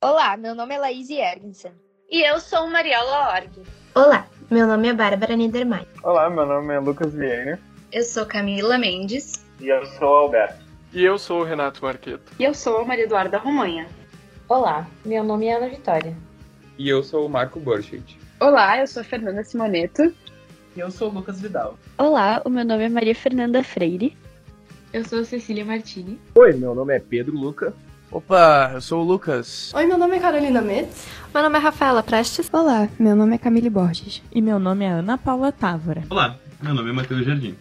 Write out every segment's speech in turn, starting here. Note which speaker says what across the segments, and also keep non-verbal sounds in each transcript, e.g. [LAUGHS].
Speaker 1: Olá, meu nome é Laís Ergensen.
Speaker 2: E eu sou Mariela Org.
Speaker 3: Olá, meu nome é Bárbara Niedermayer.
Speaker 4: Olá, meu nome é Lucas Vieira.
Speaker 5: Eu sou Camila Mendes.
Speaker 6: E eu sou Alberto.
Speaker 7: E eu sou o Renato Marqueto.
Speaker 8: E eu sou a Maria Eduarda Romanha.
Speaker 9: Olá, meu nome é Ana Vitória.
Speaker 10: E eu sou o Marco Borchet.
Speaker 11: Olá, eu sou a Fernanda Simoneto.
Speaker 12: E eu sou o Lucas Vidal.
Speaker 13: Olá, o meu nome é Maria Fernanda Freire.
Speaker 14: Eu sou a Cecília Martini.
Speaker 15: Oi, meu nome é Pedro Luca.
Speaker 16: Opa, eu sou o Lucas.
Speaker 17: Oi, meu nome é Carolina Metz.
Speaker 18: Meu nome é Rafaela Prestes.
Speaker 19: Olá, meu nome é Camille Borges.
Speaker 20: E meu nome é Ana Paula Távora.
Speaker 8: Olá, meu nome é Matheus Jardim.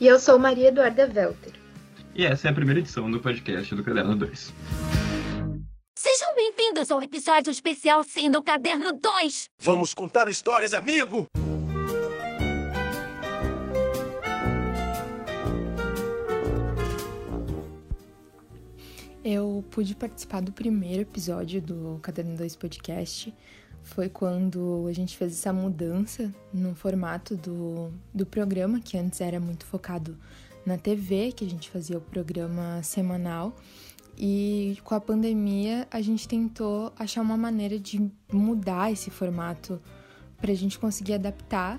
Speaker 3: E eu sou Maria Eduarda Welter.
Speaker 8: E essa é a primeira edição do podcast do Caderno 2.
Speaker 6: Sejam bem-vindos ao episódio especial Sim do Caderno 2.
Speaker 10: Vamos contar histórias, amigo!
Speaker 19: Eu pude participar do primeiro episódio do Caderno 2 Podcast. Foi quando a gente fez essa mudança no formato do, do programa, que antes era muito focado na TV, que a gente fazia o programa semanal. E com a pandemia, a gente tentou achar uma maneira de mudar esse formato para a gente conseguir adaptar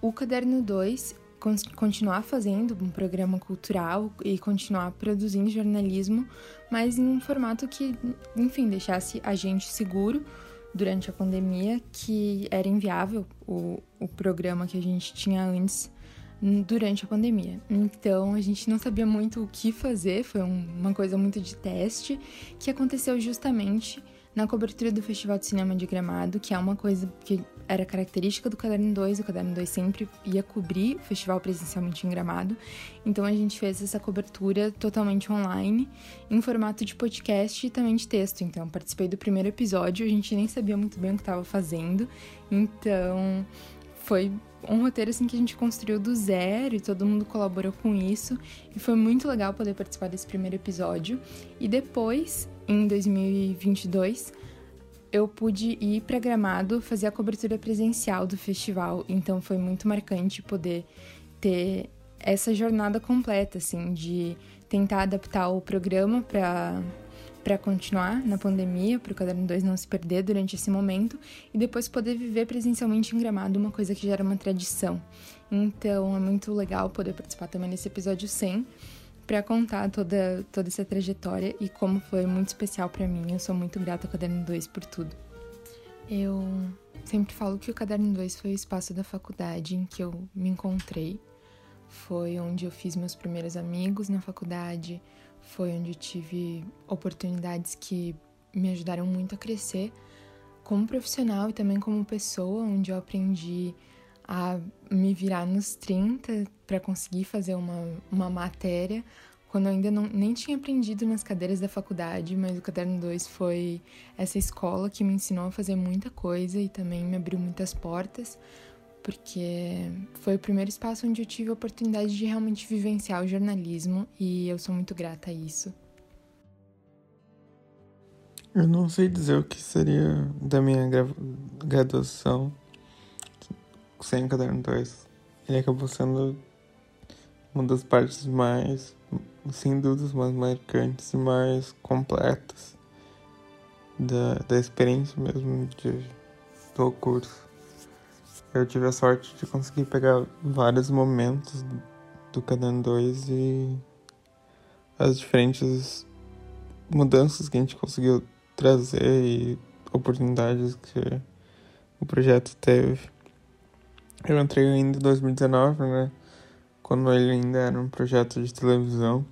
Speaker 19: o Caderno 2 continuar fazendo um programa cultural e continuar produzindo jornalismo, mas em um formato que, enfim, deixasse a gente seguro durante a pandemia, que era inviável o, o programa que a gente tinha antes durante a pandemia. Então a gente não sabia muito o que fazer, foi um, uma coisa muito de teste que aconteceu justamente na cobertura do Festival de Cinema de Gramado, que é uma coisa que era característica do Caderno 2, o Caderno 2 sempre ia cobrir o festival presencialmente em Gramado. Então a gente fez essa cobertura totalmente online, em formato de podcast e também de texto. Então participei do primeiro episódio, a gente nem sabia muito bem o que estava fazendo. Então foi um roteiro assim que a gente construiu do zero e todo mundo colaborou com isso. E foi muito legal poder participar desse primeiro episódio. E depois, em 2022, eu pude ir para Gramado fazer a cobertura presencial do festival. Então foi muito marcante poder ter essa jornada completa, assim, de tentar adaptar o programa para para continuar na pandemia, para o Caderno 2 não se perder durante esse momento e depois poder viver presencialmente em Gramado, uma coisa que já era uma tradição. Então é muito legal poder participar também nesse episódio 100 para contar toda, toda essa trajetória e como foi muito especial para mim. Eu sou muito grata ao Caderno 2 por tudo. Eu sempre falo que o Caderno 2 foi o espaço da faculdade em que eu me encontrei. Foi onde eu fiz meus primeiros amigos na faculdade, foi onde eu tive oportunidades que me ajudaram muito a crescer como profissional e também como pessoa, onde eu aprendi a me virar nos 30 para conseguir fazer uma, uma matéria, quando eu ainda não, nem tinha aprendido nas cadeiras da faculdade, mas o Caderno 2 foi essa escola que me ensinou a fazer muita coisa e também me abriu muitas portas, porque foi o primeiro espaço onde eu tive a oportunidade de realmente vivenciar o jornalismo e eu sou muito grata a isso.
Speaker 5: Eu não sei dizer o que seria da minha graduação sem o caderno 2. Ele acabou sendo uma das partes mais, sem dúvidas, mais marcantes e mais completas da, da experiência mesmo de, do curso. Eu tive a sorte de conseguir pegar vários momentos do Caderno 2 e as diferentes mudanças que a gente conseguiu trazer e oportunidades que o projeto teve. Eu entrei ainda em 2019, né? Quando ele ainda era um projeto de televisão.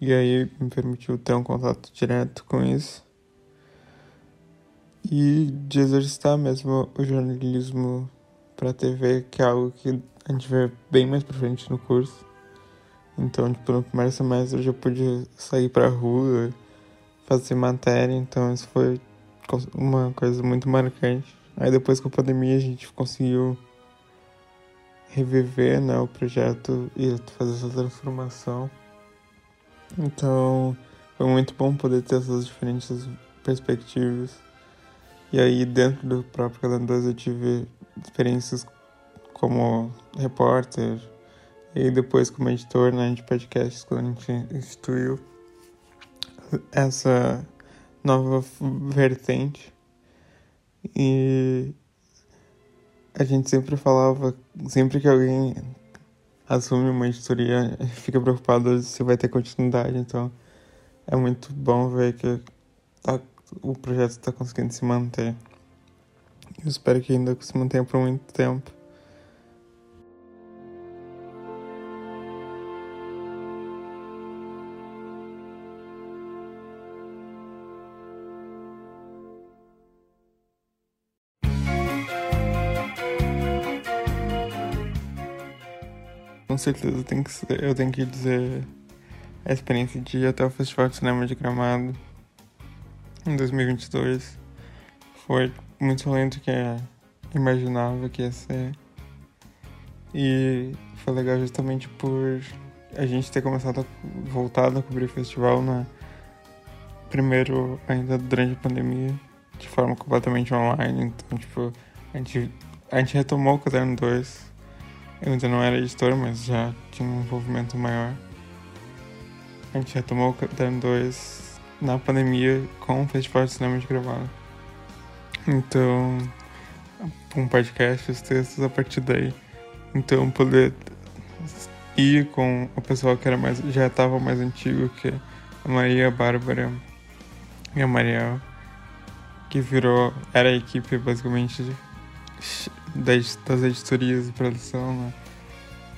Speaker 5: E aí me permitiu ter um contato direto com isso. E de exercitar mesmo o jornalismo para TV, que é algo que a gente vê bem mais pra frente no curso. Então, tipo, no primeiro semestre eu já pude sair pra rua, fazer matéria, então isso foi uma coisa muito marcante. Aí depois com a pandemia a gente conseguiu reviver né, o projeto e fazer essa transformação. Então foi muito bom poder ter essas diferentes perspectivas. E aí dentro do próprio Calendário eu tive experiências como repórter e depois como editor né, de podcasts quando a gente instituiu essa nova vertente. E a gente sempre falava, sempre que alguém assume uma editoria, fica preocupado se vai ter continuidade. Então é muito bom ver que tá, o projeto está conseguindo se manter. Eu espero que ainda se mantenha por muito tempo. Certeza tem que ser, eu tenho que dizer a experiência de ir até o Festival de Cinema de Gramado em 2022 foi muito do que eu imaginava que ia ser. E foi legal justamente por a gente ter começado a voltado a cobrir o festival na primeiro ainda durante a pandemia, de forma completamente online. Então, tipo, a gente, a gente retomou o Caderno 2. Eu ainda não era editor, mas já tinha um envolvimento maior. A gente retomou o Caderno 2 na pandemia com o Festival de Cinema de Gravado. Então, um podcast, os textos a partir daí. Então, poder ir com o pessoal que era mais, já estava mais antigo, que a Maria, a Bárbara e a Mariel, que virou, era a equipe basicamente das, editorias de produção, né?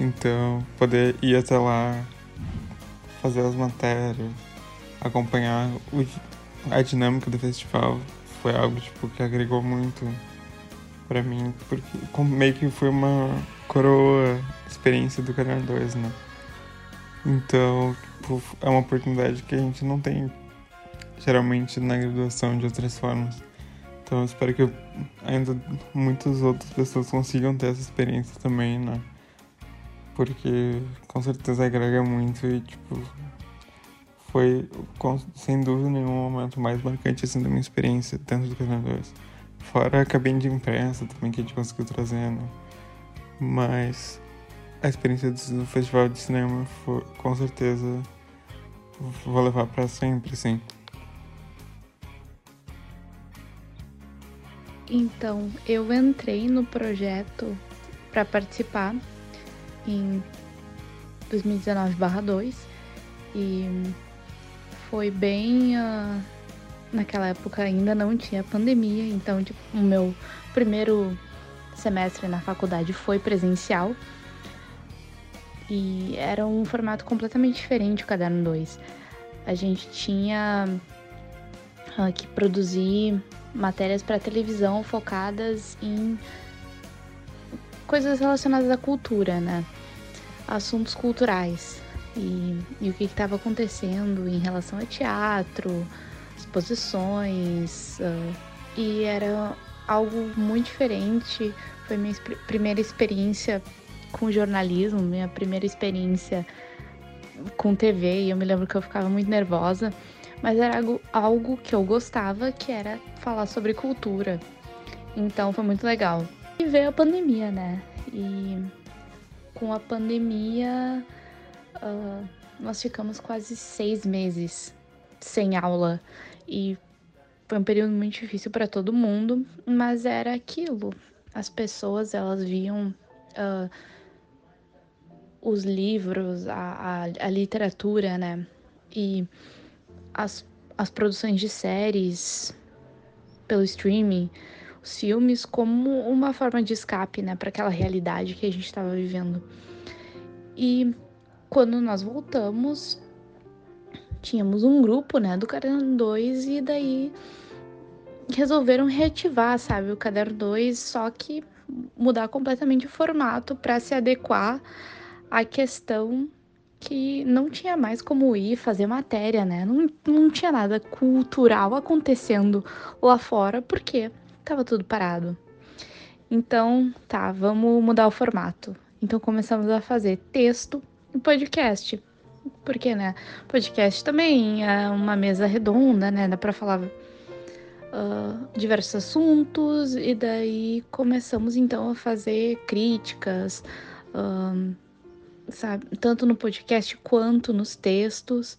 Speaker 5: Então, poder ir até lá, fazer as matérias, acompanhar o, a dinâmica do festival, foi algo tipo que agregou muito para mim, porque meio que foi uma coroa experiência do Canal 2, né? Então, tipo, é uma oportunidade que a gente não tem geralmente na graduação de outras formas. Então, eu espero que ainda muitas outras pessoas consigam ter essa experiência também, né? Porque com certeza agrega muito e, tipo, foi, com, sem dúvida nenhum, o momento mais marcante assim, da minha experiência dentro do 2. Fora a cabine de imprensa também que a gente conseguiu trazer, né? Mas a experiência do festival de cinema foi, com certeza vou levar para sempre, sim.
Speaker 13: Então, eu entrei no projeto para participar em 2019/2 e foi bem. Uh, naquela época ainda não tinha pandemia, então tipo, o meu primeiro semestre na faculdade foi presencial. E era um formato completamente diferente o Caderno 2. A gente tinha que produzir matérias para televisão focadas em coisas relacionadas à cultura, né? Assuntos culturais e, e o que estava acontecendo em relação a teatro, exposições. Uh, e era algo muito diferente. Foi minha primeira experiência com jornalismo, minha primeira experiência com TV. E eu me lembro que eu ficava muito nervosa, mas era algo, algo que eu gostava, que era falar sobre cultura. Então foi muito legal. E veio a pandemia, né? E com a pandemia uh, nós ficamos quase seis meses sem aula e foi um período muito difícil para todo mundo, mas era aquilo. As pessoas elas viam uh, os livros, a, a, a, literatura, né? E as, as produções de séries pelo streaming, os filmes como uma forma de escape, né, para aquela realidade que a gente estava vivendo. E quando nós voltamos, tínhamos um grupo, né, do Caderno 2 e daí resolveram reativar, sabe, o Caderno 2, só que mudar completamente o formato para se adequar à questão que não tinha mais como ir fazer matéria, né? Não, não tinha nada cultural acontecendo lá fora, porque tava tudo parado. Então, tá, vamos mudar o formato. Então começamos a fazer texto e podcast. Porque, né? Podcast também é uma mesa redonda, né? Dá pra falar uh, diversos assuntos. E daí começamos então a fazer críticas, uh, sabe? Tanto no podcast quanto nos textos.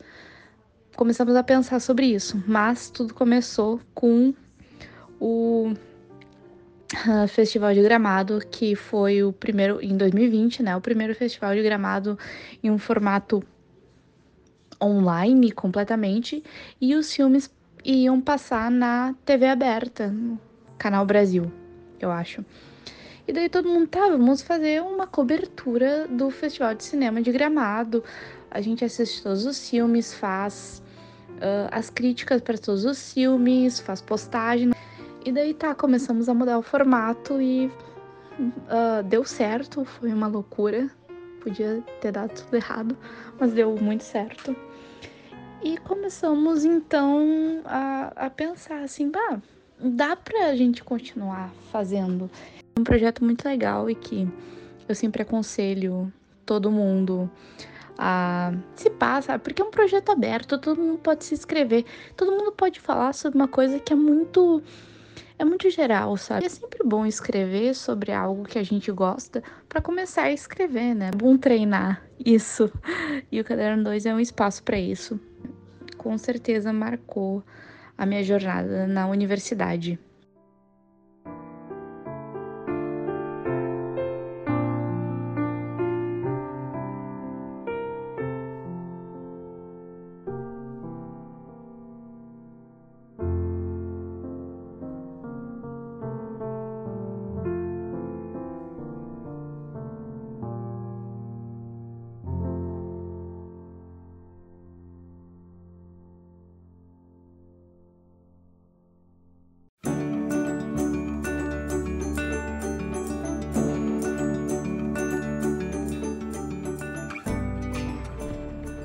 Speaker 13: começamos a pensar sobre isso, mas tudo começou com o uh, Festival de Gramado, que foi o primeiro, em 2020, né? O primeiro festival de gramado em um formato online completamente, e os filmes iam passar na TV aberta, no Canal Brasil, eu acho. E daí todo mundo tá, vamos fazer uma cobertura do Festival de Cinema de Gramado. A gente assiste todos os filmes, faz uh, as críticas para todos os filmes, faz postagem. E daí tá, começamos a mudar o formato e uh, deu certo, foi uma loucura. Podia ter dado tudo errado, mas deu muito certo. E começamos então a, a pensar assim, bah, dá pra gente continuar fazendo. Um projeto muito legal e que eu sempre aconselho todo mundo a se passa, porque é um projeto aberto, todo mundo pode se inscrever, todo mundo pode falar sobre uma coisa que é muito é muito geral, sabe? É sempre bom escrever sobre algo que a gente gosta para começar a escrever, né? É bom treinar isso. [LAUGHS] E o Caderno 2 é um espaço para isso. Com certeza marcou a minha jornada na universidade.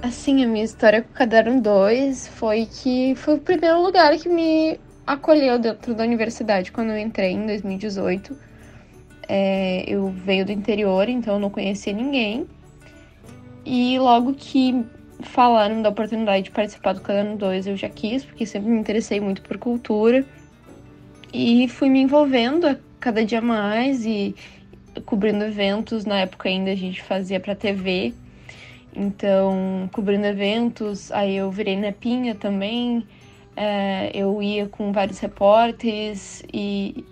Speaker 17: Assim, a minha história com o Caderno 2 foi que foi o primeiro lugar que me acolheu dentro da universidade quando eu entrei em 2018. É, eu veio do interior, então eu não conhecia ninguém. E logo que falaram da oportunidade de participar do Caderno 2, eu já quis, porque sempre me interessei muito por cultura. E fui me envolvendo cada dia mais e cobrindo eventos. Na época ainda a gente fazia para TV, então, cobrindo eventos, aí eu virei nepinha também, é, eu ia com vários repórteres e,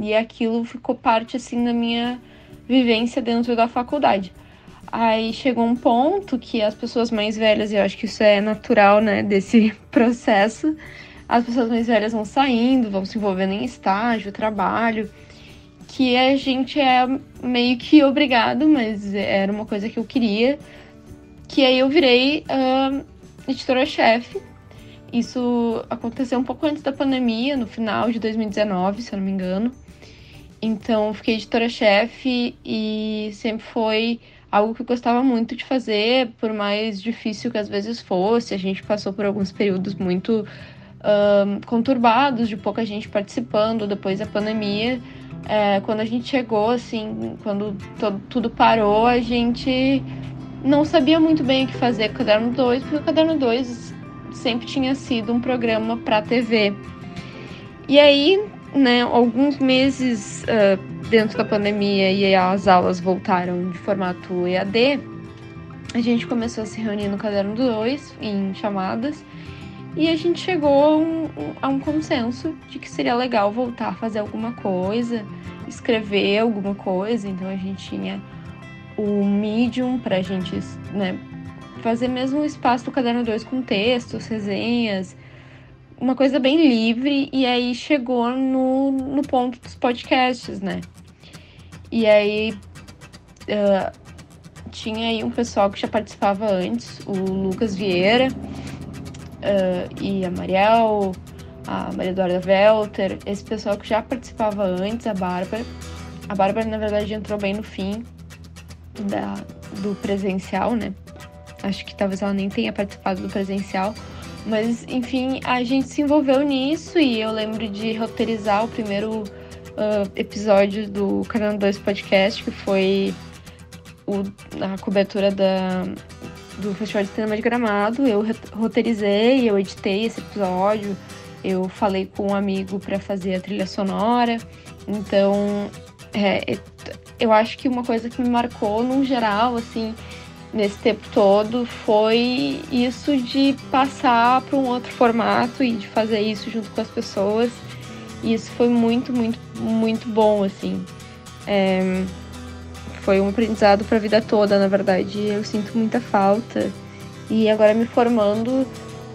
Speaker 17: e aquilo ficou parte, assim, da minha vivência dentro da faculdade. Aí chegou um ponto que as pessoas mais velhas, e eu acho que isso é natural, né, desse [LAUGHS] processo, as pessoas mais velhas vão saindo, vão se envolvendo em estágio, trabalho, que a gente é meio que obrigado, mas era uma coisa que eu queria, que aí eu virei uh, editora-chefe. Isso aconteceu um pouco antes da pandemia, no final de 2019, se eu não me engano. Então, fiquei editora-chefe e sempre foi algo que eu gostava muito de fazer, por mais difícil que às vezes fosse. A gente passou por alguns períodos muito uh, conturbados, de pouca gente participando depois da pandemia. É, quando a gente chegou, assim, quando tudo parou, a gente não sabia muito bem o que fazer com o Caderno 2, porque o Caderno 2 sempre tinha sido um programa para TV. E aí, né, alguns meses uh, dentro da pandemia e as aulas voltaram de formato EAD, a gente começou a se reunir no Caderno 2 em chamadas e a gente chegou a um, consenso de que seria legal voltar a fazer alguma coisa, escrever alguma coisa. Então a gente tinha o Medium para a gente né, fazer mesmo o espaço do Caderno 2 com textos, resenhas, uma coisa bem livre, e aí chegou no, no ponto dos podcasts, né? E aí uh, tinha aí um pessoal que já participava antes, o Lucas Vieira uh, e a Mariel, a Maria Eduarda Welter, esse pessoal que já participava antes, a Bárbara. A Bárbara, na verdade, entrou bem no fim, da, do presencial, né? Acho que talvez ela nem tenha participado do presencial. Mas, enfim, a gente se envolveu nisso e eu lembro de roteirizar o primeiro uh, episódio do Canal 2 Podcast, que foi o, a cobertura da, do Festival de Cinema de Gramado. Eu roteirizei, eu editei esse episódio, eu falei com um amigo para fazer a trilha sonora. Então, é, eu acho que uma coisa que me marcou, no geral, assim, nesse tempo todo foi isso de passar para um outro formato e de fazer isso junto com as pessoas. E isso foi muito, muito, muito bom, assim. É, foi um aprendizado para a vida toda, na verdade. Eu sinto muita falta. E agora me formando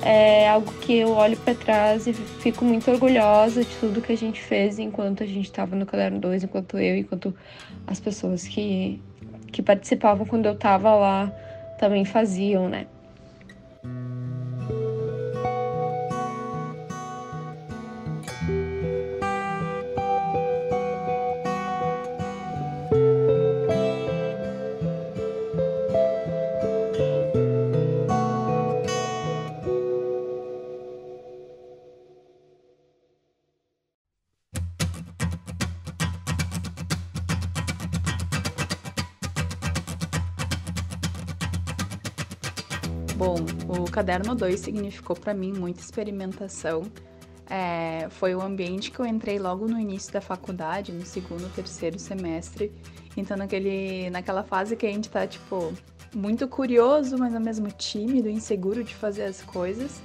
Speaker 17: é algo que eu olho para trás e fico muito orgulhosa de tudo que a gente fez enquanto a gente estava no Caderno 2, enquanto eu, enquanto as pessoas que que participavam quando eu tava lá também faziam, né?
Speaker 21: Bom, o caderno 2 significou para mim muita experimentação. É, foi o ambiente que eu entrei logo no início da faculdade, no segundo, terceiro semestre. Então, naquele, naquela fase que a gente tá, tipo, muito curioso, mas ao mesmo tímido, inseguro de fazer as coisas.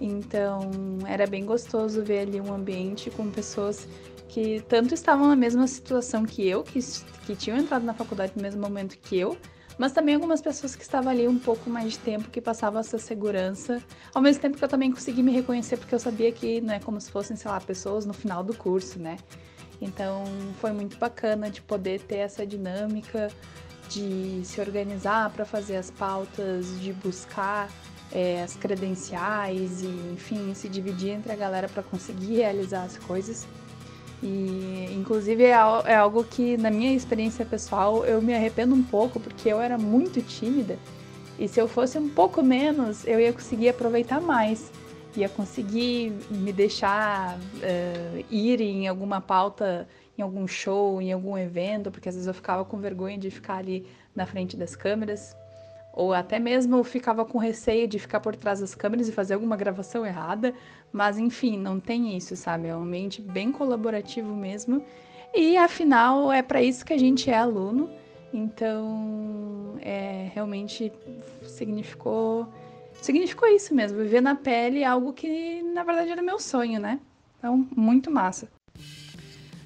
Speaker 21: Então, era bem gostoso ver ali um ambiente com pessoas que tanto estavam na mesma situação que eu, que, que tinham entrado na faculdade no mesmo momento que eu, mas também algumas pessoas que estavam ali um pouco mais de tempo, que passavam essa segurança, ao mesmo tempo que eu também consegui me reconhecer, porque eu sabia que não é como se fossem, sei lá, pessoas no final do curso, né? Então foi muito bacana de poder ter essa dinâmica de se organizar para fazer as pautas, de buscar é, as credenciais e, enfim, se dividir entre a galera para conseguir realizar as coisas. E, inclusive, é, é algo que, na minha experiência pessoal, eu me arrependo um pouco, porque eu era muito tímida. E se eu fosse um pouco menos, eu ia conseguir aproveitar mais. Ia conseguir me deixar uh, ir em alguma pauta, em algum show, em algum evento, porque às vezes eu ficava com vergonha de ficar ali na frente das câmeras. Ou até mesmo ficava com receio de ficar por trás das câmeras e fazer alguma gravação errada. Mas enfim, não tem isso, sabe? É um ambiente bem colaborativo mesmo. E afinal, é para isso que a gente é aluno. Então, é, realmente significou significou isso mesmo, viver na pele algo que na verdade era meu sonho, né? Então, muito massa.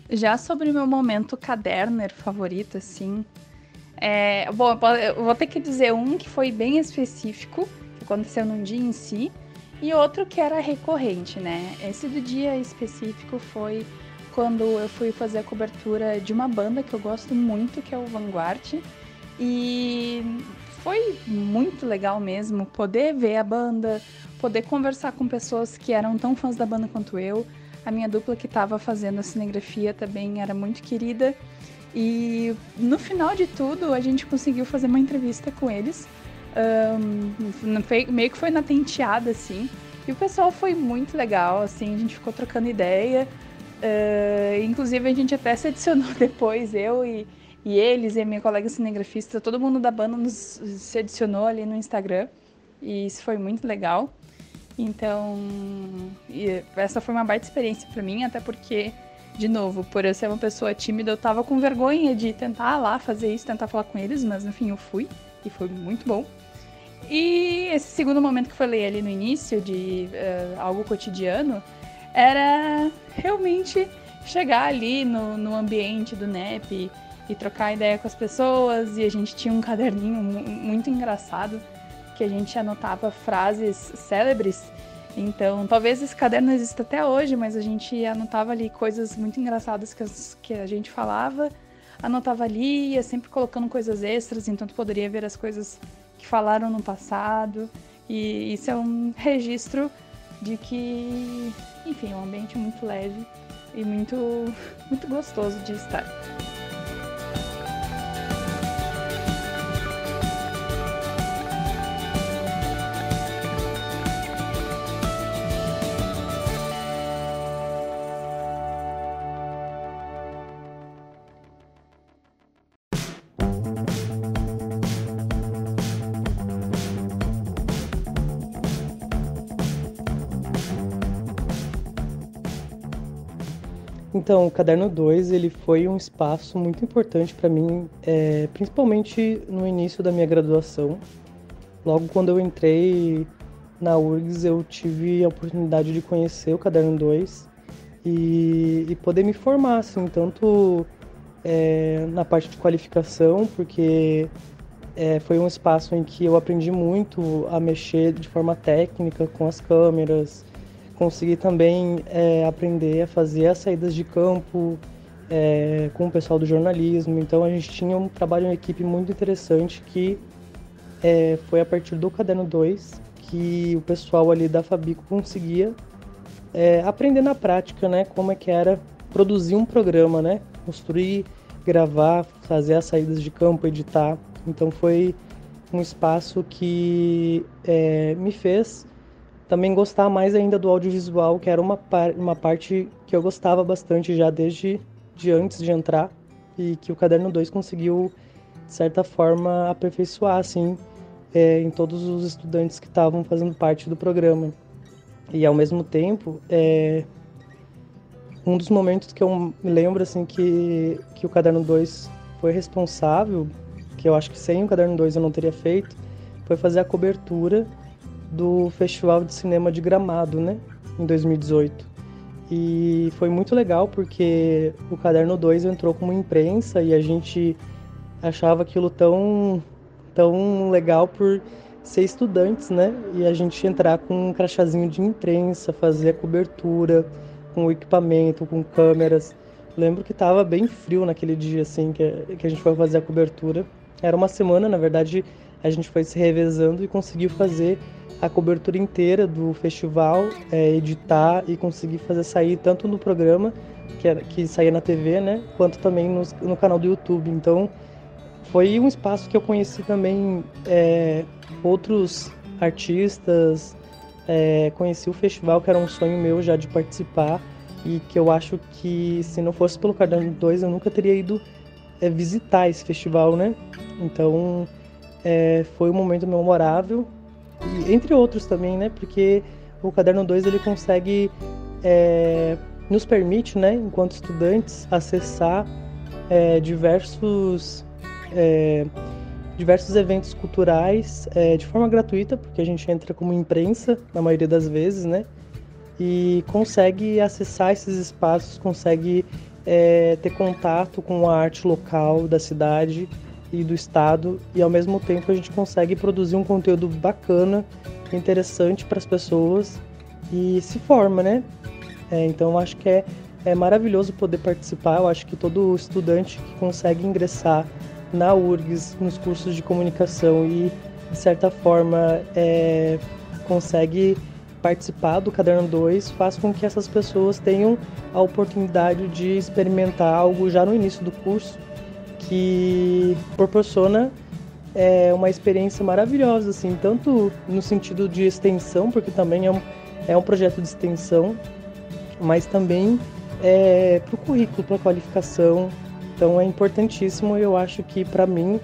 Speaker 21: Já sobre o meu momento caderner favorito, assim, é, bom, eu vou ter que dizer um que foi bem específico, que aconteceu num dia em si, e outro que era recorrente, né? Esse do dia específico foi quando eu fui fazer a cobertura de uma banda que eu gosto muito, que é o Vanguard. E foi muito legal mesmo poder ver a banda, poder conversar com pessoas que eram tão fãs da banda quanto eu. A minha dupla que estava fazendo a cinegrafia também era muito querida. E no final de tudo, a gente conseguiu fazer uma entrevista com eles. Um, meio que foi na tenteada, assim. E o pessoal foi muito legal, assim, a gente ficou trocando ideia. Uh, inclusive, a gente até se adicionou [LAUGHS] depois, eu e, e eles, e minha colega cinegrafista, todo mundo da banda nos, se adicionou ali no Instagram. E isso foi muito legal. Então, essa foi uma baita experiência para mim, até porque, de novo, por eu ser uma pessoa tímida, eu tava com vergonha de tentar lá fazer isso, tentar falar com eles, mas enfim, eu fui e foi muito bom. E esse segundo momento que eu falei ali no início, de uh, algo cotidiano, era realmente chegar ali no, no ambiente do NEP e trocar ideia com as pessoas. E a gente tinha um caderninho muito engraçado que a gente anotava frases célebres. Então, talvez esse caderno exista até hoje, mas a gente anotava ali coisas muito engraçadas que, as, que a gente falava, anotava ali, ia sempre colocando coisas extras, então tu poderia ver as coisas que falaram no passado. E isso é um registro de que, enfim, é um ambiente muito leve e muito, [LAUGHS] muito gostoso de estar.
Speaker 22: Então, o Caderno 2 ele foi um espaço muito importante para mim, é, principalmente no início da minha graduação. Logo quando eu entrei na URGS, eu tive a oportunidade de conhecer o Caderno 2 e, e poder me formar, assim, tanto é, na parte de qualificação, porque é, foi um espaço em que eu aprendi muito a mexer de forma técnica com as câmeras, consegui também é, aprender a fazer as saídas de campo é, com o pessoal do jornalismo. Então a gente tinha um trabalho em equipe muito interessante que é, foi a partir do Caderno 2 que o pessoal ali da Fabico conseguia é, aprender na prática, né, como é que era produzir um programa, né, construir, gravar, fazer as saídas de campo, editar. Então foi um espaço que é, me fez também gostar mais ainda do audiovisual, que era uma, par uma parte que eu gostava bastante já desde de antes de entrar e que o Caderno 2 conseguiu, de certa forma, aperfeiçoar assim, é, em todos os estudantes que estavam fazendo parte do programa. E ao mesmo tempo, é, um dos momentos que eu me lembro assim que, que o Caderno 2 foi responsável, que eu acho que sem o Caderno 2 eu não teria feito, foi fazer a cobertura do Festival de Cinema de Gramado, né, em 2018. E foi muito legal porque o Caderno 2 entrou como imprensa e a gente achava aquilo tão, tão legal por ser estudantes, né? E a gente entrar com um crachazinho de imprensa, fazer a cobertura com equipamento, com câmeras. Lembro que estava bem frio naquele dia, assim, que, que a gente foi fazer a cobertura. Era uma semana, na verdade, a gente foi se revezando e conseguiu fazer a cobertura inteira do festival, é, editar e conseguir fazer sair tanto no programa, que, era, que saía na TV, né, quanto também no, no canal do YouTube. Então, foi um espaço que eu conheci também é, outros artistas, é, conheci o festival, que era um sonho meu já de participar, e que eu acho que se não fosse pelo Caderno 2 eu nunca teria ido é, visitar esse festival, né? Então, é, foi um momento memorável e entre outros também, né? Porque o Caderno 2 ele consegue é, nos permite, né, enquanto estudantes, acessar é, diversos é, diversos eventos culturais é, de forma gratuita, porque a gente entra como imprensa na maioria das vezes, né? E consegue acessar esses espaços, consegue é, ter contato com a arte local da cidade e do estado e ao mesmo tempo a gente consegue produzir um conteúdo bacana, interessante para as pessoas e se forma, né? É, então acho que é, é maravilhoso poder participar. Eu acho que todo estudante que consegue ingressar na URGS, nos cursos de comunicação e de certa forma é, consegue participar do Caderno 2 faz com que essas pessoas tenham a oportunidade de experimentar algo já no início do curso que proporciona é, uma experiência maravilhosa, assim, tanto no sentido de extensão, porque também é um, é um projeto de extensão, mas também é, para o currículo, para a qualificação. Então é importantíssimo e eu acho que para mim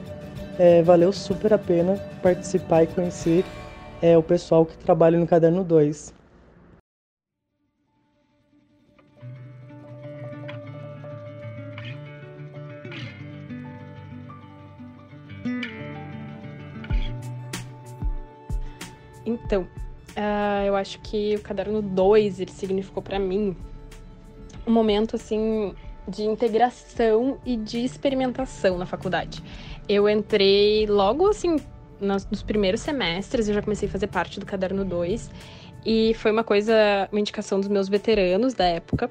Speaker 22: é, valeu super a pena participar e conhecer é, o pessoal que trabalha no Caderno 2.
Speaker 23: Então, uh, eu acho que o caderno 2, ele significou para mim um momento, assim, de integração e de experimentação na faculdade. Eu entrei logo, assim, nos, nos primeiros semestres, eu já comecei a fazer parte do caderno 2, e foi uma coisa, uma indicação dos meus veteranos da época,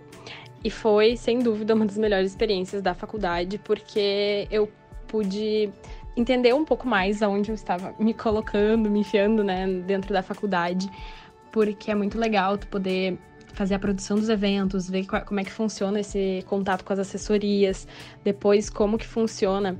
Speaker 23: e foi, sem dúvida, uma das melhores experiências da faculdade, porque eu pude entender um pouco mais aonde eu estava me colocando, me enfiando, né, dentro da faculdade, porque é muito legal tu poder fazer a produção dos eventos, ver como é que funciona esse contato com as assessorias, depois como que funciona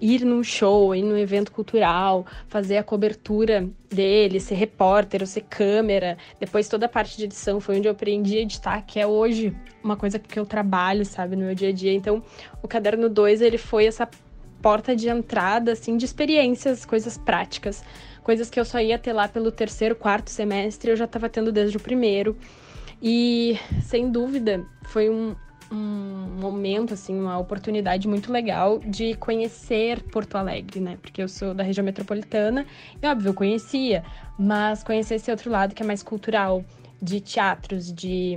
Speaker 23: ir num show, ir num evento cultural, fazer a cobertura dele, ser repórter, ou ser câmera. Depois toda a parte de edição foi onde eu aprendi a editar, que é hoje uma coisa que eu trabalho, sabe, no meu dia a dia. Então, o caderno 2, ele foi essa porta de entrada, assim, de experiências, coisas práticas, coisas que eu só ia ter lá pelo terceiro, quarto semestre, eu já estava tendo desde o primeiro. E, sem dúvida, foi um, um momento, assim, uma oportunidade muito legal de conhecer Porto Alegre, né? Porque eu sou da região metropolitana e, óbvio, eu conhecia, mas conhecer esse outro lado que é mais cultural, de teatros, de,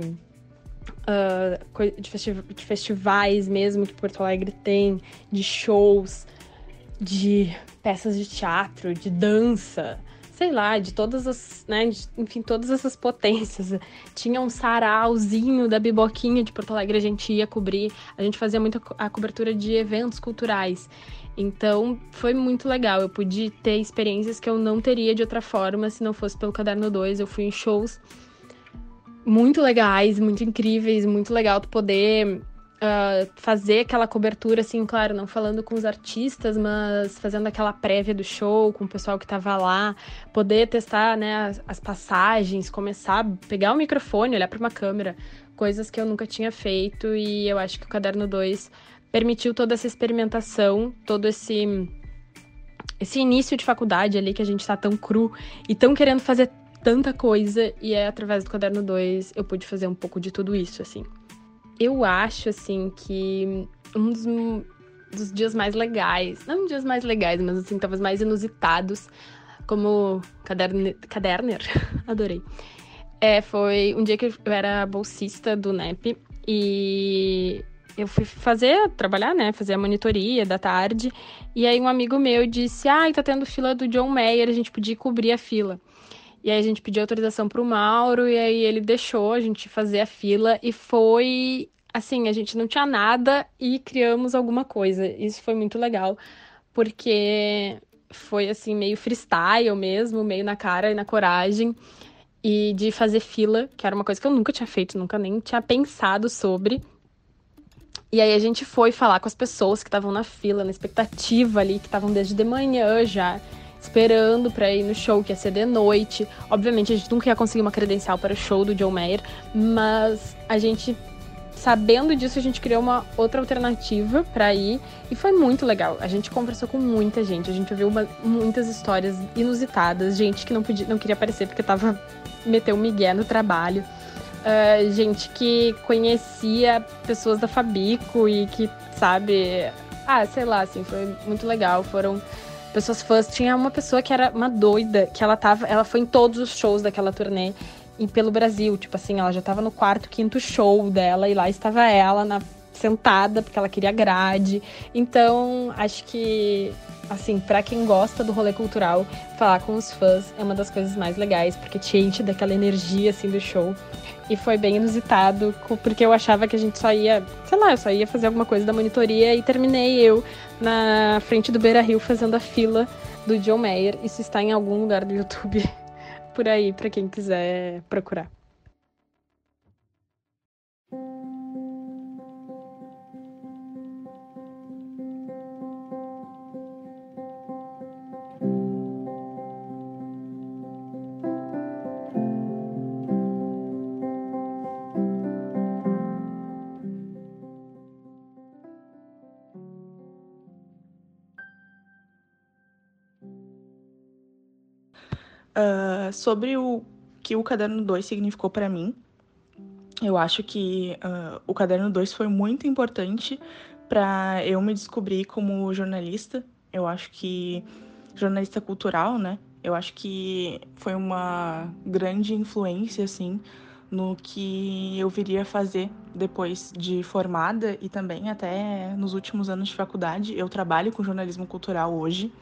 Speaker 23: uh, de, festi de festivais mesmo que Porto Alegre tem, de shows, de peças de teatro, de dança, sei lá, de todas as, né, de, enfim, todas essas potências. [LAUGHS] Tinha um sarauzinho da Biboquinha de Porto Alegre, a gente ia cobrir, a gente fazia muita a cobertura de eventos culturais. Então, foi muito legal. Eu pude ter experiências que eu não teria de outra forma se não fosse pelo Caderno 2. Eu fui em shows muito legais, muito incríveis, muito legal tu poder uh, fazer aquela cobertura, assim, claro, não falando com os artistas, mas fazendo aquela prévia do show com o pessoal que tava lá, poder testar, né, as, as passagens, começar a pegar o microfone, olhar para uma câmera, coisas que eu nunca tinha feito e eu acho que o Caderno 2 permitiu toda essa experimentação, todo esse esse início de faculdade ali que a gente tá tão cru e tão querendo fazer tanta coisa e é através do caderno 2 eu pude fazer um pouco de tudo isso, assim eu acho, assim, que um dos, dos dias mais legais, não dias mais legais, mas, assim, talvez mais inusitados, como caderne, caderner, [LAUGHS] adorei. É, foi um dia que eu era bolsista do NEP e eu fui fazer, trabalhar, né? Fazer a monitoria da tarde. E aí um amigo meu disse: Ai, ah, tá tendo fila do John Mayer, a gente podia cobrir a fila. E aí a gente pediu autorização pro Mauro e aí ele deixou a gente fazer a fila e foi assim, a gente não tinha nada e criamos alguma coisa. Isso foi muito legal, porque foi assim meio freestyle mesmo, meio na cara e na coragem. E de fazer fila, que era uma coisa que eu nunca tinha feito, nunca nem tinha pensado sobre. E aí a gente foi falar com as pessoas que estavam na fila, na expectativa ali, que estavam desde de manhã já esperando para ir no show que ia ser de noite. Obviamente a gente nunca ia conseguir uma credencial para o show do John Mayer, mas a gente sabendo disso a gente criou uma outra alternativa para ir e foi muito legal. A gente conversou com muita gente, a gente ouviu uma, muitas histórias inusitadas, gente que não podia, não queria aparecer porque tava [LAUGHS] meteu um migué no trabalho. Uh, gente que conhecia pessoas da Fabico e que, sabe, ah, sei lá, assim, foi muito legal. Foram pessoas fãs. Tinha uma pessoa que era uma doida, que ela tava. Ela foi em todos os shows daquela turnê e pelo Brasil. Tipo assim, ela já tava no quarto, quinto show dela, e lá estava ela na, sentada, porque ela queria grade. Então, acho que, assim, para quem gosta do rolê cultural, falar com os fãs é uma das coisas mais legais, porque te enche daquela energia, assim, do show. E foi bem inusitado, porque eu achava que a gente só ia, sei lá, eu só ia fazer alguma coisa da monitoria e terminei eu na frente do Beira Rio fazendo a fila do John Mayer. Isso está em algum lugar do YouTube [LAUGHS] por aí, para quem quiser procurar.
Speaker 24: Uh, sobre o que o Caderno 2 significou para mim, eu acho que uh, o Caderno 2 foi muito importante para eu me descobrir como jornalista. Eu acho que jornalista cultural, né? Eu acho que foi uma grande influência, assim, no que eu viria fazer depois de formada e também até nos últimos anos de faculdade. Eu trabalho com jornalismo cultural hoje.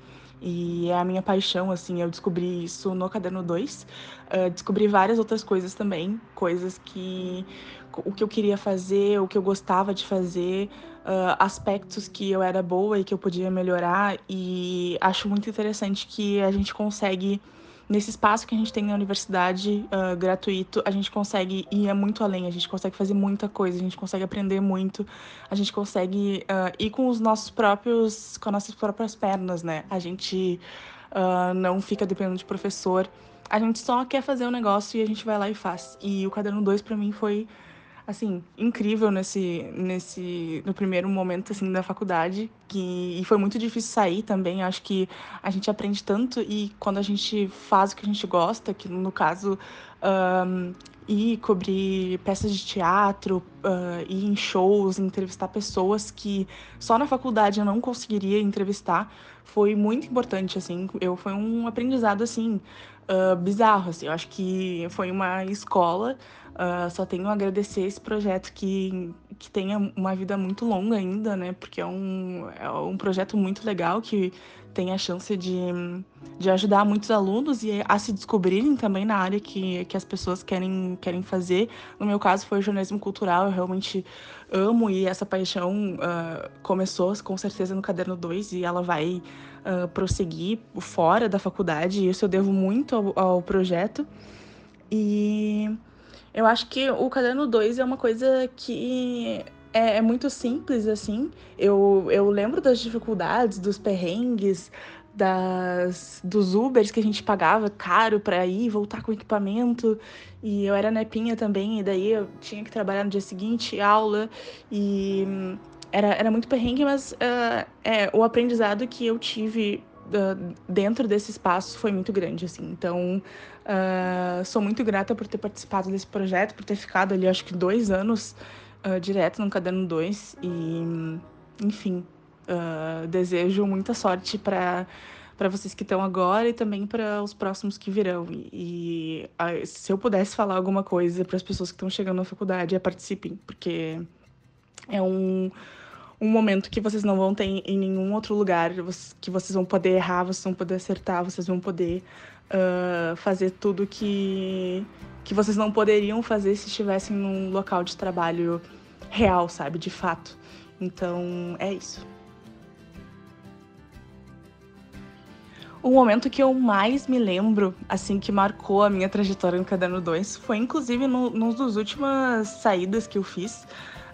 Speaker 24: E é a minha paixão, assim, eu descobri isso no Caderno 2. Uh, descobri várias outras coisas também, coisas que... o que eu queria fazer, o que eu gostava de fazer, uh, aspectos que eu era boa e que eu podia melhorar. E acho muito interessante que a gente consegue nesse espaço que a gente tem na universidade uh, gratuito, a gente consegue ir muito além, a gente consegue fazer muita coisa, a gente consegue aprender muito, a gente consegue uh, ir com os nossos próprios, com as nossas próprias pernas, né? A gente uh, não fica dependendo de professor, a gente só quer fazer um negócio e a gente vai lá e faz. E o caderno 2 para mim foi assim, incrível nesse, nesse, no primeiro momento, assim, da faculdade, que, e foi muito difícil sair também, acho que a gente aprende tanto e quando a gente faz o que a gente gosta, que no caso um, ir cobrir peças de teatro, uh, ir em shows, entrevistar pessoas que só na faculdade eu não conseguiria entrevistar, foi muito importante, assim. Eu, foi um aprendizado, assim, uh, bizarro, assim. Eu acho que foi uma escola. Uh, só tenho a agradecer esse projeto que, que tenha uma vida muito longa ainda, né? Porque é um, é um projeto muito legal que tem a chance de, de ajudar muitos alunos e a se descobrirem também na área que, que as pessoas querem, querem fazer. No meu caso, foi jornalismo cultural, eu realmente amo e essa paixão uh, começou com certeza no Caderno 2 e ela vai uh, prosseguir fora da faculdade, e isso eu devo muito ao, ao projeto. E eu acho que o Caderno 2 é uma coisa que é, é, muito simples, assim. Eu, eu lembro das dificuldades, dos perrengues, das, dos Ubers que a gente pagava caro para ir voltar com equipamento. E eu era nepinha também, e daí eu tinha que trabalhar no dia seguinte, aula. E era, era muito perrengue, mas uh, é, o aprendizado que eu tive uh, dentro desse espaço foi muito grande, assim. Então, uh, sou muito grata por ter participado desse projeto, por ter ficado ali, acho que dois anos uh, direto no Caderno 2 e, enfim, uh, desejo muita sorte para para vocês que estão agora e também para os próximos que virão. E, e se eu pudesse falar alguma coisa para as pessoas que estão chegando na faculdade, é participem, porque é um, um momento que vocês não vão ter em nenhum outro lugar, que vocês vão poder errar, vocês vão poder acertar, vocês vão poder uh, fazer tudo que, que vocês não poderiam fazer se estivessem num local de trabalho real, sabe? De fato. Então, é isso. O momento que eu mais me lembro, assim, que marcou a minha trajetória no Caderno 2, foi inclusive no, num dos últimas saídas que eu fiz.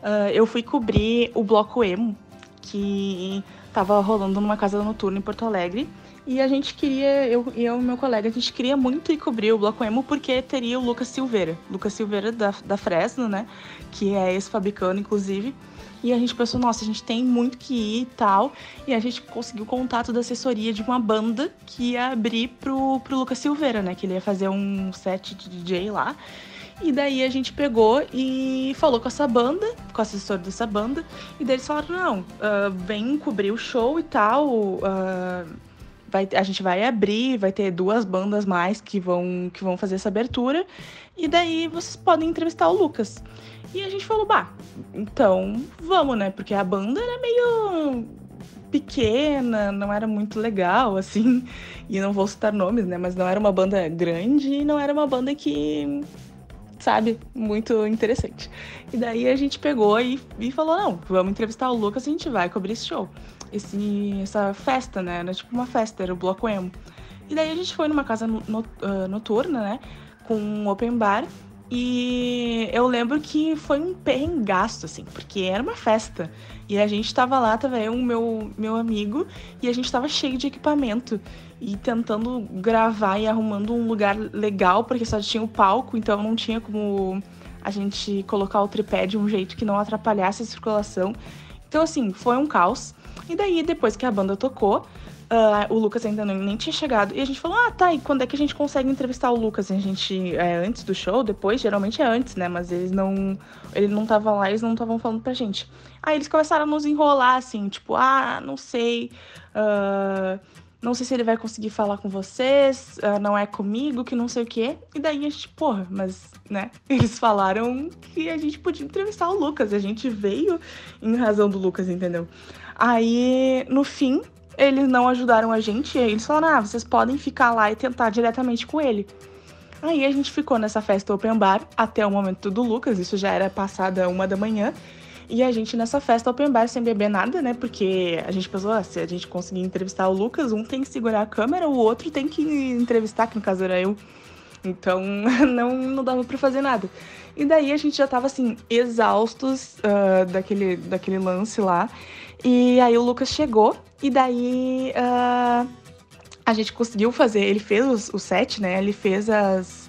Speaker 24: Uh, eu fui cobrir o bloco emo, que tava rolando numa casa noturna em Porto Alegre. E a gente queria, eu e o meu colega, a gente queria muito ir cobrir o Bloco Emo porque teria o Lucas Silveira. Lucas Silveira da, da Fresno, né? Que é esse fabricano, inclusive. E a gente pensou, nossa, a gente tem muito que ir e tal. E a gente conseguiu contato da assessoria de uma banda que ia abrir pro, pro Lucas Silveira, né? Que ele ia fazer um set de DJ lá. E daí a gente pegou e falou com essa banda, com o assessor dessa banda. E daí eles falaram, não, uh, vem cobrir o show e tal. Uh, vai, a gente vai abrir, vai ter duas bandas mais que vão, que vão fazer essa abertura. E daí vocês podem entrevistar o Lucas. E a gente falou, bah, então vamos, né? Porque a banda era meio pequena, não era muito legal, assim. E não vou citar nomes, né? Mas não era uma banda grande e não era uma banda que, sabe, muito interessante. E daí a gente pegou e, e falou: não, vamos entrevistar o Lucas e a gente vai cobrir esse show esse, essa festa, né? Era tipo uma festa, era o Bloco Emo. E daí a gente foi numa casa no, no, uh, noturna, né? Com um open bar. E eu lembro que foi um perrengaço, assim, porque era uma festa. E a gente tava lá, tava eu, meu, meu amigo, e a gente tava cheio de equipamento. E tentando gravar e arrumando um lugar legal, porque só tinha o palco, então não tinha como a gente colocar o tripé de um jeito que não atrapalhasse a circulação. Então, assim, foi um caos. E daí, depois que a banda tocou, Uh, o Lucas ainda nem tinha chegado. E a gente falou, ah, tá, e quando é que a gente consegue entrevistar o Lucas? a gente, é antes do show, depois? Geralmente é antes, né? Mas eles não. Ele não tava lá, eles não estavam falando pra gente. Aí eles começaram a nos enrolar, assim, tipo, ah, não sei. Uh, não sei se ele vai conseguir falar com vocês, uh, não é comigo, que não sei o quê. E daí a gente, porra, mas, né? [LAUGHS] Eles falaram que a gente podia entrevistar o Lucas. A gente veio em razão do Lucas, entendeu? Aí, no fim, eles não ajudaram a gente. E eles falaram: ah, vocês podem ficar lá e tentar diretamente com ele. Aí a gente ficou nessa festa open bar até o momento do Lucas, isso já era passada uma da manhã. E a gente nessa festa open bar sem beber nada, né? Porque a gente pensou, ah, se a gente conseguir entrevistar o Lucas, um tem que segurar a câmera, o outro tem que entrevistar, que no caso era eu. Então [LAUGHS] não, não dava pra fazer nada. E daí a gente já tava assim, exaustos uh, daquele, daquele lance lá. E aí o Lucas chegou, e daí uh, a gente conseguiu fazer. Ele fez o set, né? Ele fez as.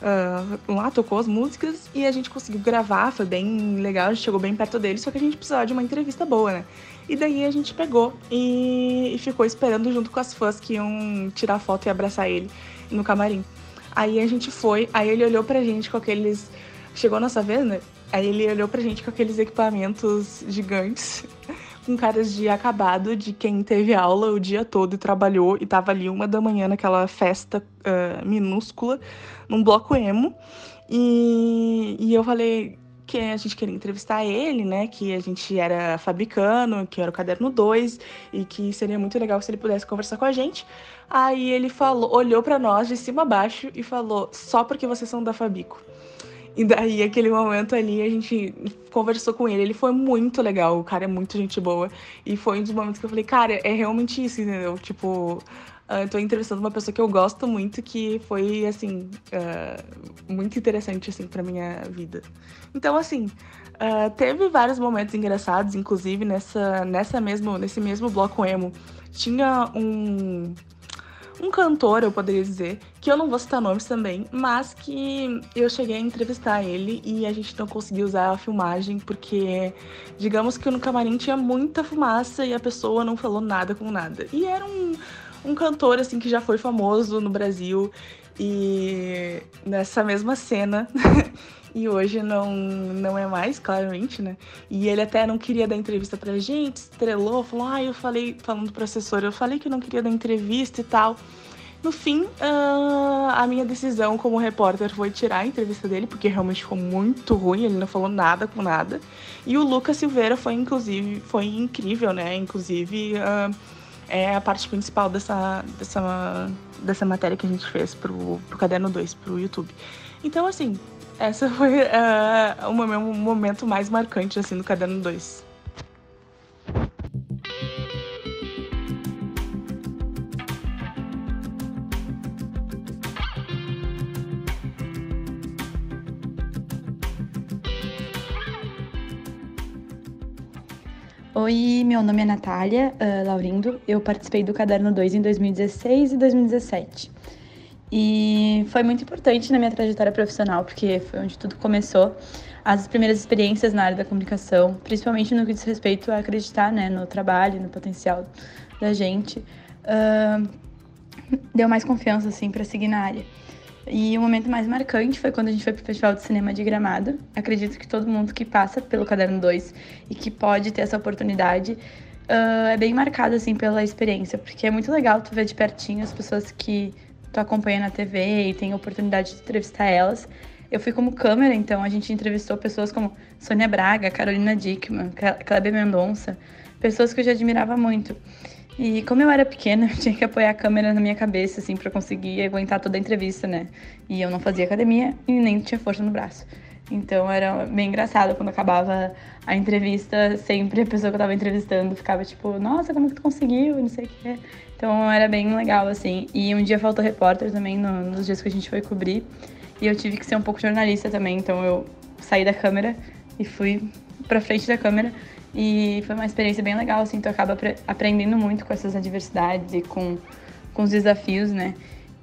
Speaker 24: Uh, lá tocou as músicas e a gente conseguiu gravar, foi bem legal, a gente chegou bem perto dele, só que a gente precisava de uma entrevista boa, né? E daí a gente pegou e, e ficou esperando junto com as fãs que iam tirar foto e abraçar ele no camarim. Aí a gente foi, aí ele olhou pra gente com aqueles. Chegou a nossa vez, né? Aí ele olhou pra gente com aqueles equipamentos gigantes, com caras de acabado de quem teve aula o dia todo e trabalhou e tava ali uma da manhã naquela festa uh, minúscula, num bloco emo. E, e eu falei, que a gente queria entrevistar ele, né? Que a gente era fabricano, que era o caderno 2 e que seria muito legal se ele pudesse conversar com a gente. Aí ele falou, olhou para nós de cima a baixo e falou: "Só porque vocês são da Fabico". E daí, aquele momento ali, a gente conversou com ele. Ele foi muito legal, o cara é muito gente boa. E foi um dos momentos que eu falei, cara, é realmente isso, entendeu? Tipo, Uh, tô entrevistando uma pessoa que eu gosto muito, que foi, assim, uh, muito interessante, assim, pra minha vida. Então, assim, uh, teve vários momentos engraçados, inclusive nessa, nessa mesmo, nesse mesmo bloco emo. Tinha um, um cantor, eu poderia dizer, que eu não vou citar nomes também, mas que eu cheguei a entrevistar ele e a gente não conseguiu usar a filmagem porque, digamos que no camarim tinha muita fumaça e a pessoa não falou nada com nada. E era um um cantor assim que já foi famoso no Brasil e nessa mesma cena [LAUGHS] e hoje não não é mais, claramente, né? E ele até não queria dar entrevista pra gente, estrelou, falou: "Ah, eu falei, falando pro assessor, eu falei que não queria dar entrevista e tal". No fim, uh, a minha decisão como repórter foi tirar a entrevista dele, porque realmente ficou muito ruim, ele não falou nada com nada. E o Lucas Silveira foi, inclusive, foi incrível, né? Inclusive, uh, é a parte principal dessa, dessa, dessa matéria que a gente fez pro, pro Caderno 2, pro YouTube. Então, assim, essa [LAUGHS] foi uh, o meu momento mais marcante, assim, do Caderno 2.
Speaker 13: Oi, meu nome é Natália uh, Laurindo. Eu participei do Caderno 2 em 2016 e 2017. E foi muito importante na minha trajetória profissional, porque foi onde tudo começou. As primeiras experiências na área da comunicação, principalmente no que diz respeito a acreditar né, no trabalho, no potencial da gente, uh, deu mais confiança assim para seguir na área. E o momento mais marcante foi quando a gente foi pro Festival de Cinema de Gramado. Acredito que todo mundo que passa pelo Caderno 2 e que pode ter essa oportunidade uh, é bem marcado, assim, pela experiência. Porque é muito legal tu ver de pertinho as pessoas que tu acompanha na TV e tem a oportunidade de entrevistar elas. Eu fui como câmera, então a gente entrevistou pessoas como Sônia Braga, Carolina Dickman, Kleber Mendonça, pessoas que eu já admirava muito. E como eu era pequena, [LAUGHS] eu tinha que apoiar a câmera na minha cabeça, assim, para conseguir aguentar toda a entrevista, né? E eu não fazia academia e nem tinha força no braço. Então era bem engraçado quando acabava a entrevista, sempre a pessoa que eu tava entrevistando ficava tipo, nossa, como que tu conseguiu? Não sei o que. Então era bem legal, assim. E um dia faltou repórter também no, nos dias que a gente foi cobrir. E eu tive que ser um pouco jornalista também, então eu saí da câmera e fui pra frente da câmera e foi uma experiência bem legal, assim, tu acaba aprendendo muito com essas adversidades e com, com os desafios, né?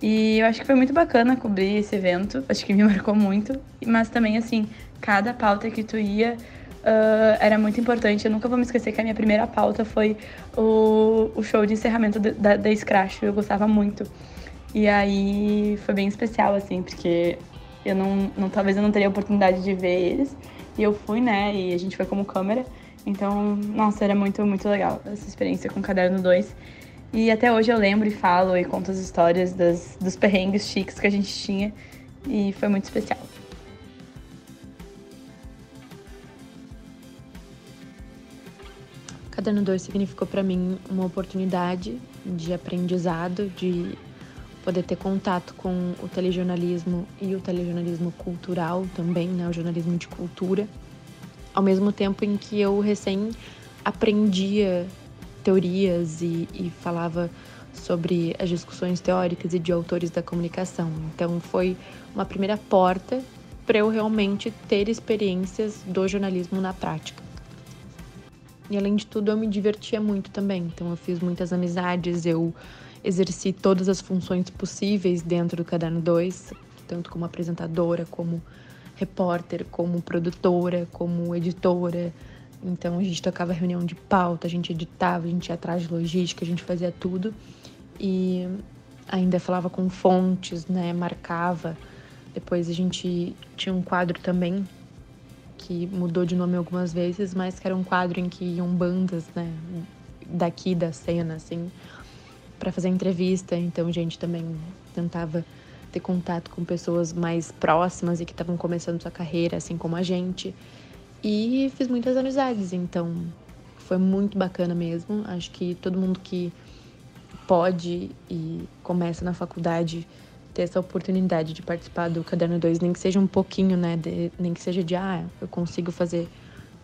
Speaker 13: E eu acho que foi muito bacana cobrir esse evento, acho que me [LAUGHS] marcou muito, mas também, assim, cada pauta que tu ia uh, era muito importante. Eu nunca vou me esquecer que a minha primeira pauta foi o, o show de encerramento da, da Scratch, eu gostava muito. E aí foi bem especial, assim, porque eu não, não talvez eu não teria oportunidade de ver eles. E eu fui, né, e a gente foi como câmera. Então, nossa, era muito, muito legal essa experiência com o Caderno 2. E até hoje eu lembro e falo e conto as histórias das, dos perrengues chiques que a gente tinha. E foi muito especial.
Speaker 25: Caderno 2 significou para mim uma oportunidade de aprendizado, de poder ter contato com o telejornalismo e o telejornalismo cultural também, né, o jornalismo de cultura ao mesmo tempo em que eu recém aprendia teorias e, e falava sobre as discussões teóricas e de autores da comunicação. Então foi uma primeira porta para eu realmente ter experiências do jornalismo na prática. E além de tudo, eu me divertia muito também. Então eu fiz muitas amizades, eu exerci todas as funções possíveis dentro do Caderno 2, tanto como apresentadora, como repórter, como produtora, como editora. Então a gente tocava reunião de pauta, a gente editava, a gente ia atrás de logística, a gente fazia tudo. E ainda falava com fontes, né? Marcava. Depois a gente tinha um quadro também que mudou de nome algumas vezes, mas que era um quadro em que iam bandas, né? Daqui da cena, assim, para fazer entrevista. Então a gente também tentava ter contato com pessoas mais próximas e que estavam começando sua carreira, assim como a gente. E fiz muitas amizades, então foi muito bacana mesmo. Acho que todo mundo que pode e começa na faculdade ter essa oportunidade de participar do Caderno 2, nem que seja um pouquinho, né? De, nem que seja de, ah, eu consigo fazer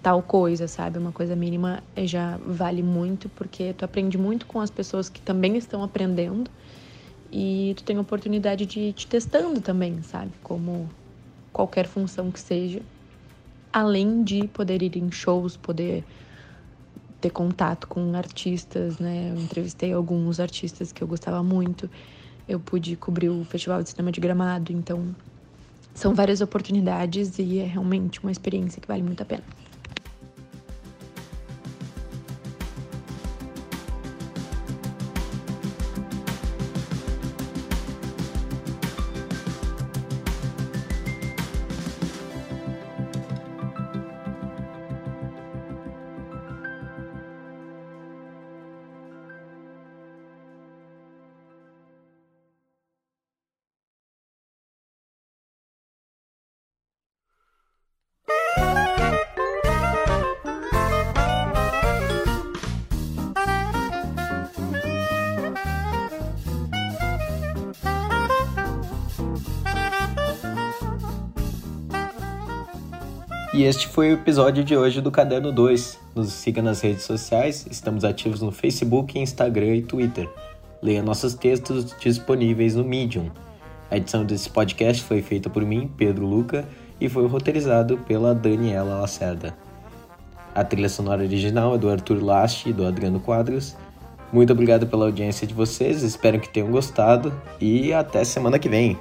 Speaker 25: tal coisa, sabe? Uma coisa mínima já vale muito, porque tu aprende muito com as pessoas que também estão aprendendo e tu tem a oportunidade de ir te testando também, sabe? Como qualquer função que seja. Além de poder ir em shows, poder ter contato com artistas, né? Eu entrevistei alguns artistas que eu gostava muito. Eu pude cobrir o Festival de Cinema de Gramado, então são várias oportunidades e é realmente uma experiência que vale muito a pena.
Speaker 26: E este foi o episódio de hoje do Caderno 2. Nos siga nas redes sociais, estamos ativos no Facebook, Instagram e Twitter. Leia nossos textos disponíveis no Medium. A edição desse podcast foi feita por mim, Pedro Luca, e foi roteirizado pela Daniela Lacerda. A trilha sonora original é do Arthur Last e do Adriano Quadros. Muito obrigado pela audiência de vocês, espero que tenham gostado e até semana que vem.